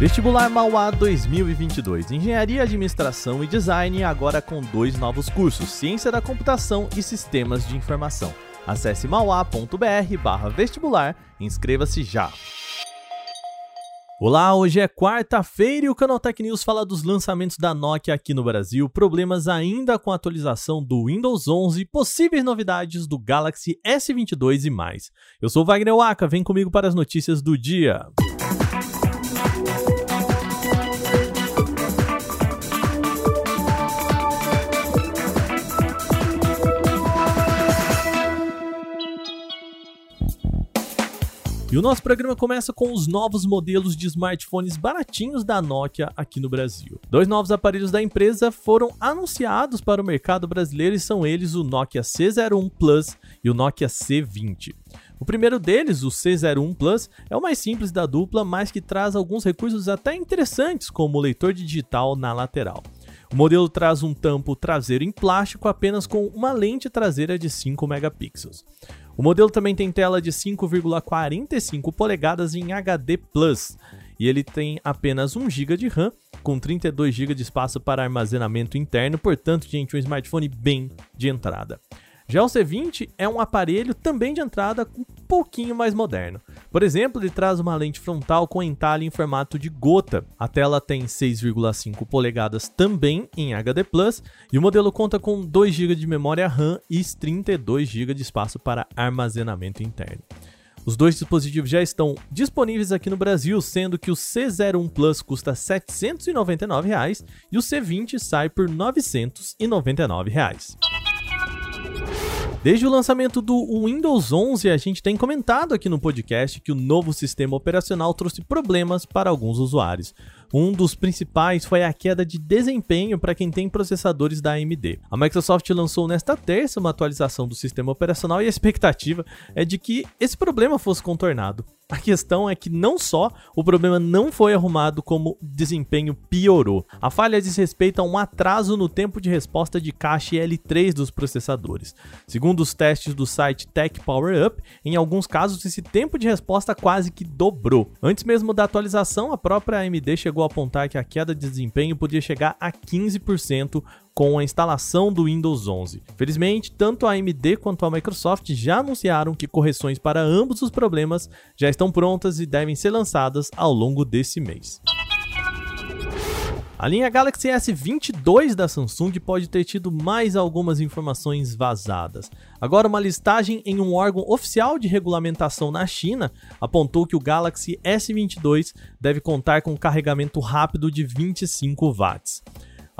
Vestibular Mauá 2022. Engenharia, Administração e Design agora com dois novos cursos: Ciência da Computação e Sistemas de Informação. Acesse mauá.br/vestibular e inscreva-se já. Olá, hoje é quarta-feira e o Canal Tech News fala dos lançamentos da Nokia aqui no Brasil, problemas ainda com a atualização do Windows 11, possíveis novidades do Galaxy S22 e mais. Eu sou Wagner Waka, vem comigo para as notícias do dia. E o nosso programa começa com os novos modelos de smartphones baratinhos da Nokia aqui no Brasil. Dois novos aparelhos da empresa foram anunciados para o mercado brasileiro e são eles o Nokia C01 Plus e o Nokia C20. O primeiro deles, o C01 Plus, é o mais simples da dupla, mas que traz alguns recursos até interessantes, como o leitor digital na lateral. O modelo traz um tampo traseiro em plástico apenas com uma lente traseira de 5 megapixels. O modelo também tem tela de 5,45 polegadas em HD Plus e ele tem apenas 1 GB de RAM com 32 GB de espaço para armazenamento interno, portanto, gente, um smartphone bem de entrada. Já o C20 é um aparelho também de entrada um pouquinho mais moderno. Por exemplo, ele traz uma lente frontal com entalhe em formato de gota. A tela tem 6,5 polegadas também em HD Plus e o modelo conta com 2 GB de memória RAM e 32 GB de espaço para armazenamento interno. Os dois dispositivos já estão disponíveis aqui no Brasil, sendo que o C01 Plus custa 799 reais, e o C20 sai por 999 reais. Desde o lançamento do Windows 11, a gente tem comentado aqui no podcast que o novo sistema operacional trouxe problemas para alguns usuários. Um dos principais foi a queda de desempenho para quem tem processadores da AMD. A Microsoft lançou nesta terça uma atualização do sistema operacional e a expectativa é de que esse problema fosse contornado. A questão é que não só o problema não foi arrumado, como o desempenho piorou. A falha diz respeito a um atraso no tempo de resposta de cache L3 dos processadores. Segundo os testes do site Tech Power Up, em alguns casos esse tempo de resposta quase que dobrou. Antes mesmo da atualização, a própria AMD chegou a apontar que a queda de desempenho podia chegar a 15% com a instalação do Windows 11. Felizmente, tanto a AMD quanto a Microsoft já anunciaram que correções para ambos os problemas já estão prontas e devem ser lançadas ao longo desse mês. A linha Galaxy S22 da Samsung pode ter tido mais algumas informações vazadas. Agora, uma listagem em um órgão oficial de regulamentação na China apontou que o Galaxy S22 deve contar com carregamento rápido de 25 watts.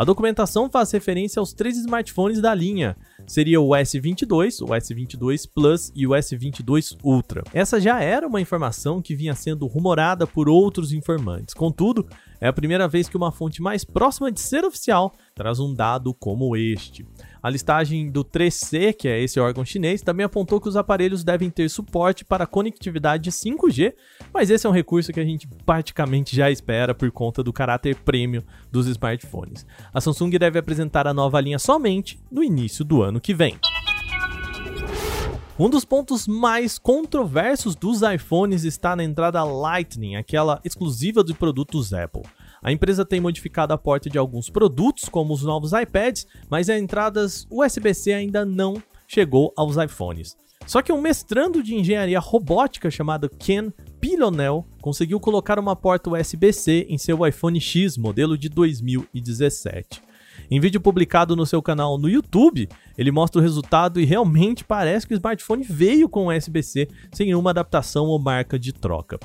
A documentação faz referência aos três smartphones da linha. Seria o S22, o S22 Plus e o S22 Ultra. Essa já era uma informação que vinha sendo rumorada por outros informantes. Contudo, é a primeira vez que uma fonte mais próxima de ser oficial traz um dado como este. A listagem do 3C, que é esse órgão chinês, também apontou que os aparelhos devem ter suporte para conectividade 5G, mas esse é um recurso que a gente praticamente já espera por conta do caráter premium dos smartphones. A Samsung deve apresentar a nova linha somente no início do ano que vem. Um dos pontos mais controversos dos iPhones está na entrada Lightning, aquela exclusiva de produtos Apple. A empresa tem modificado a porta de alguns produtos, como os novos iPads, mas as entradas USB-C ainda não chegou aos iPhones. Só que um mestrando de engenharia robótica chamado Ken Pilonel conseguiu colocar uma porta USB-C em seu iPhone X modelo de 2017. Em vídeo publicado no seu canal no YouTube, ele mostra o resultado e realmente parece que o smartphone veio com USB-C sem nenhuma adaptação ou marca de troca.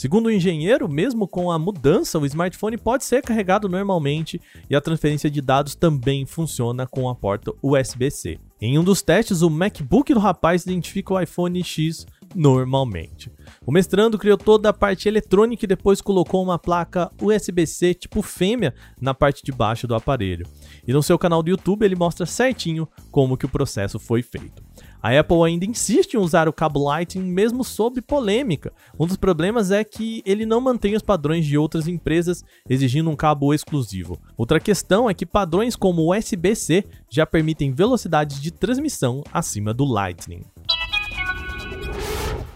Segundo o engenheiro, mesmo com a mudança, o smartphone pode ser carregado normalmente e a transferência de dados também funciona com a porta USB-C. Em um dos testes, o MacBook do rapaz identifica o iPhone X normalmente. O mestrando criou toda a parte eletrônica e depois colocou uma placa USB-C tipo fêmea na parte de baixo do aparelho. E no seu canal do YouTube ele mostra certinho como que o processo foi feito. A Apple ainda insiste em usar o cabo Lightning mesmo sob polêmica. Um dos problemas é que ele não mantém os padrões de outras empresas exigindo um cabo exclusivo. Outra questão é que padrões como USB-C já permitem velocidades de transmissão acima do Lightning.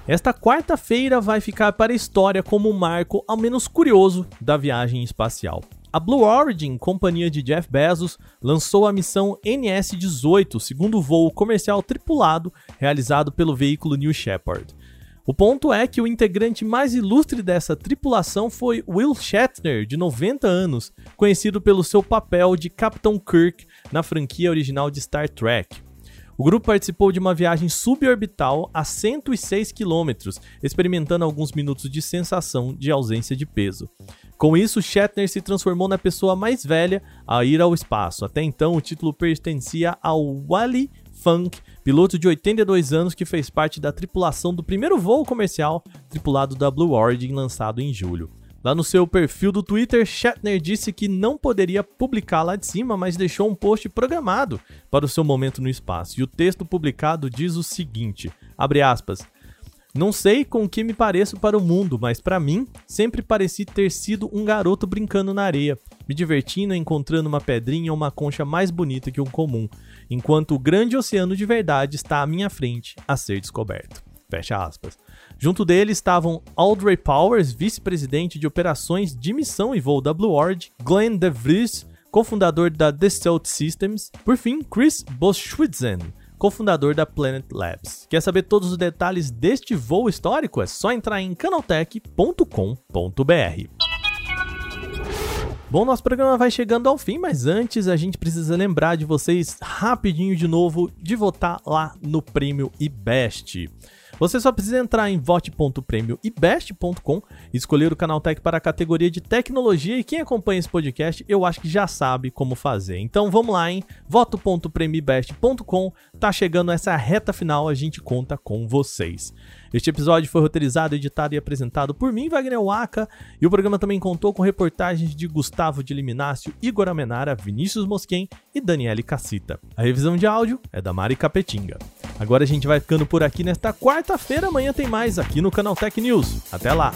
Esta quarta-feira vai ficar para a história como um marco ao menos curioso da viagem espacial. A Blue Origin, companhia de Jeff Bezos, lançou a missão NS-18, segundo voo comercial tripulado realizado pelo veículo New Shepard. O ponto é que o integrante mais ilustre dessa tripulação foi Will Shatner, de 90 anos, conhecido pelo seu papel de Capitão Kirk na franquia original de Star Trek. O grupo participou de uma viagem suborbital a 106 km, experimentando alguns minutos de sensação de ausência de peso. Com isso, Shatner se transformou na pessoa mais velha a ir ao espaço. Até então, o título pertencia ao Wally Funk, piloto de 82 anos que fez parte da tripulação do primeiro voo comercial tripulado da Blue Origin lançado em julho. Lá no seu perfil do Twitter, Shatner disse que não poderia publicar lá de cima, mas deixou um post programado para o seu momento no espaço. E o texto publicado diz o seguinte: abre aspas. Não sei com que me pareço para o mundo, mas para mim sempre pareci ter sido um garoto brincando na areia, me divertindo encontrando uma pedrinha ou uma concha mais bonita que um comum, enquanto o grande oceano de verdade está à minha frente a ser descoberto. Fecha aspas. Junto dele estavam Audrey Powers, vice-presidente de operações de missão e voo da Blue Origin, Glenn DeVries, cofundador da Dassault Systems, por fim, Chris Boschwitzen, cofundador da Planet Labs. Quer saber todos os detalhes deste voo histórico? É só entrar em canaltech.com.br. Bom, nosso programa vai chegando ao fim, mas antes a gente precisa lembrar de vocês rapidinho de novo de votar lá no Prêmio IBEST. Você só precisa entrar em vote.prêmioibest.com e escolher o canal Tech para a categoria de tecnologia e quem acompanha esse podcast, eu acho que já sabe como fazer. Então vamos lá em voto.premiobest.com. Tá chegando essa reta final, a gente conta com vocês. Este episódio foi roteirizado, editado e apresentado por mim, Wagner Waka, e o programa também contou com reportagens de Gustavo de Liminácio, Igor Amenara, Vinícius Mosquen e Daniele Cassita. A revisão de áudio é da Mari Capetinga. Agora a gente vai ficando por aqui nesta quarta-feira, amanhã tem mais aqui no Canal Tech News. Até lá!